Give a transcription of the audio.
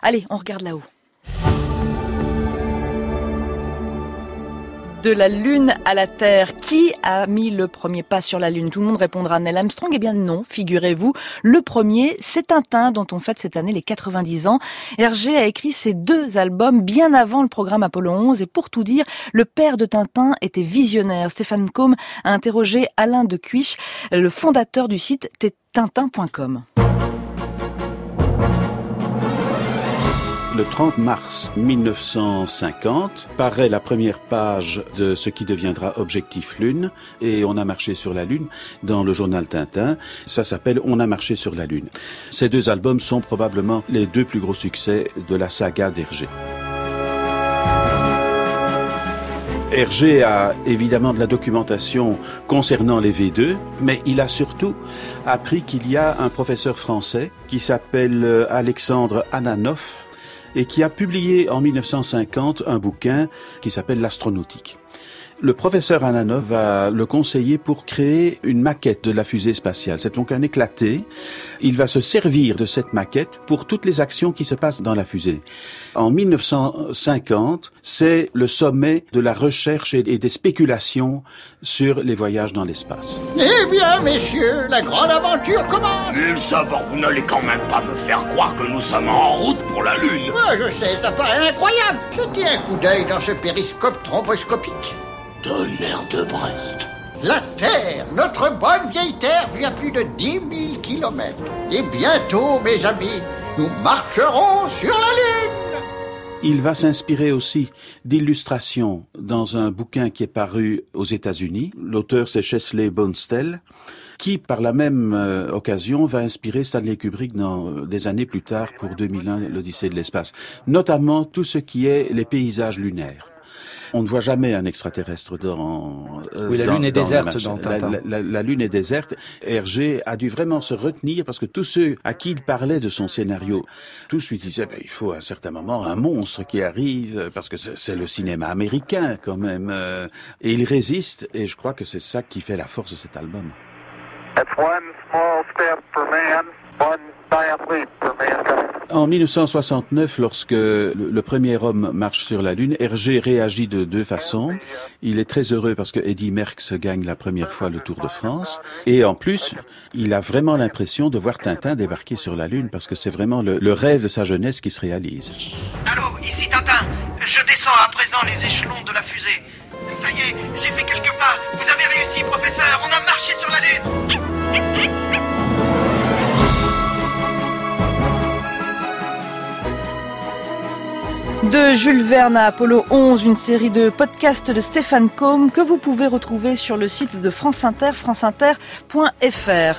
Allez, on regarde là-haut. de la Lune à la Terre. Qui a mis le premier pas sur la Lune? Tout le monde répondra Neil Armstrong. Eh bien non, figurez-vous. Le premier, c'est Tintin, dont on fête cette année les 90 ans. Hergé a écrit ces deux albums bien avant le programme Apollo 11. Et pour tout dire, le père de Tintin était visionnaire. Stéphane Combe a interrogé Alain de Cuich, le fondateur du site tintin.com. Le 30 mars 1950 paraît la première page de ce qui deviendra Objectif Lune et On a marché sur la Lune dans le journal Tintin. Ça s'appelle On a marché sur la Lune. Ces deux albums sont probablement les deux plus gros succès de la saga d'Hergé. Hergé a évidemment de la documentation concernant les V2, mais il a surtout appris qu'il y a un professeur français qui s'appelle Alexandre Ananoff, et qui a publié en 1950 un bouquin qui s'appelle L'astronautique. Le professeur Ananov va le conseiller pour créer une maquette de la fusée spatiale. C'est donc un éclaté. Il va se servir de cette maquette pour toutes les actions qui se passent dans la fusée. En 1950, c'est le sommet de la recherche et des spéculations sur les voyages dans l'espace. Eh bien, messieurs, la grande aventure commence Et ça, vous n'allez quand même pas me faire croire que nous sommes en route pour la Lune Moi, je sais, ça paraît incroyable Jetez un coup d'œil dans ce périscope thromboscopique. Tonnerre de Brest. La Terre, notre bonne vieille Terre, vit à plus de 10 000 kilomètres. Et bientôt, mes amis, nous marcherons sur la Lune. Il va s'inspirer aussi d'illustrations dans un bouquin qui est paru aux États-Unis. L'auteur, c'est Chesley Bonestell qui, par la même euh, occasion, va inspirer Stanley Kubrick dans, euh, des années plus tard pour 2001, l'Odyssée de l'espace. Notamment tout ce qui est les paysages lunaires. On ne voit jamais un extraterrestre dans. Euh, oui, la Lune est déserte dans Tintin. La, la, Lune est déserte. Hergé a dû vraiment se retenir parce que tous ceux à qui il parlait de son scénario, tous lui disaient ben, il faut à un certain moment un monstre qui arrive parce que c'est le cinéma américain quand même. Euh, et il résiste et je crois que c'est ça qui fait la force de cet album. En 1969, lorsque le, premier homme marche sur la Lune, Hergé réagit de deux façons. Il est très heureux parce que Eddie Merckx gagne la première fois le Tour de France. Et en plus, il a vraiment l'impression de voir Tintin débarquer sur la Lune parce que c'est vraiment le, le, rêve de sa jeunesse qui se réalise. Allô, ici Tintin. Je descends à présent les échelons de la fusée. Ça y est, j'ai fait quelques pas. Vous avez réussi, professeur. De Jules Verne à Apollo 11, une série de podcasts de Stéphane Combe que vous pouvez retrouver sur le site de France Inter, franceinter.fr.